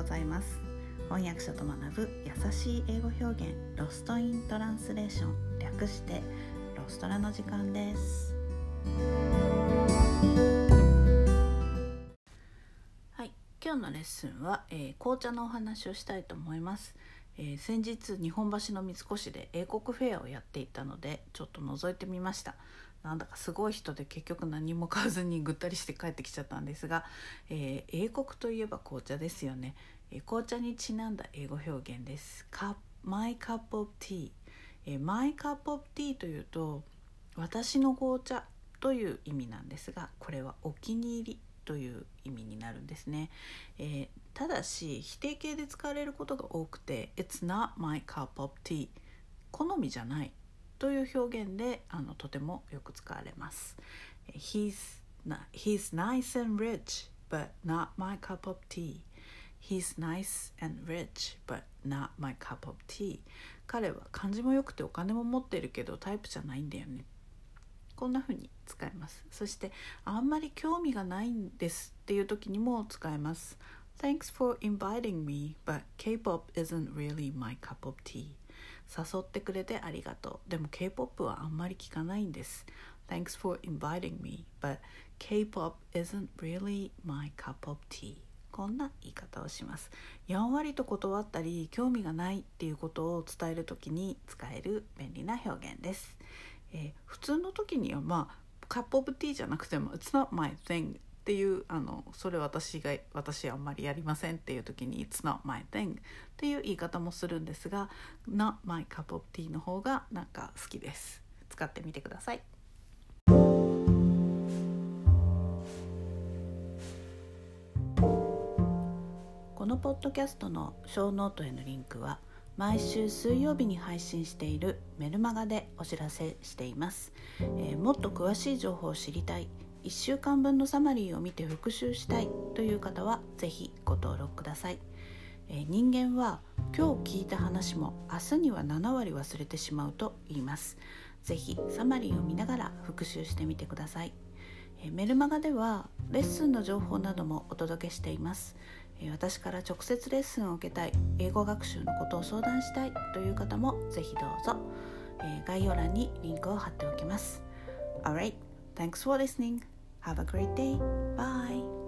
ございます。翻訳者と学ぶ優しい英語表現ロストイントランスレーション。略してロストラの時間です。はい今日のレッスンは、えー、紅茶のお話をしたいと思います。えー、先日日本橋の三越で英国フェアをやっていたのでちょっと覗いてみました。なんだかすごい人で結局何も買わずにぐったりして帰ってきちゃったんですが、えー、英国といえば紅茶ですよね、えー、紅茶にちなんだ英語表現です。カ My cup of tea、えー、My cup of tea というと私の紅茶という意味なんですがこれはお気に入りという意味になるんですね、えー、ただし否定形で使われることが多くて It's not my cup of tea 好みじゃない。という表現であのとてもよく使われます He's, he's nice and rich but not my cup of tea He's nice and rich but not my cup of tea 彼は感じも良くてお金も持ってるけどタイプじゃないんだよねこんな風に使いますそしてあんまり興味がないんですっていう時にも使えます Thanks for inviting me but K-pop isn't really my cup of tea 誘ってくれてありがとう。でも K-POP はあんまり聞かないんです。Thanks for inviting me but K-POP isn't really my cup of tea. こんな言い方をします。やんわりと断ったり興味がないっていうことを伝える時に使える便利な表現です。えー、普通の時にはまあカップオブティーじゃなくても「It's not my thing」っていうあのそれ私が私あんまりやりませんっていう時に「It's not my thing」っていう言い方もするんですが「Not my cup of tea」の方がなんか好きです。使ってみてください。このポッドキャストのショーノートへのリンクは「毎週水曜日に配信しているメルマガでお知らせしています、えー、もっと詳しい情報を知りたい。1週間分のサマリーを見て復習したいという方は是非ご登録ください、えー、人間は今日聞いた話も明日には7割忘れてしまうと言います。是非サマリーを見ながら復習してみてください。えメルマガではレッスンの情報などもお届けしています。私から直接レッスンを受けたい英語学習のことを相談したいという方もぜひどうぞ。え概要欄にリンクを貼っておきます。Alright, thanks for listening. Have a great day. Bye.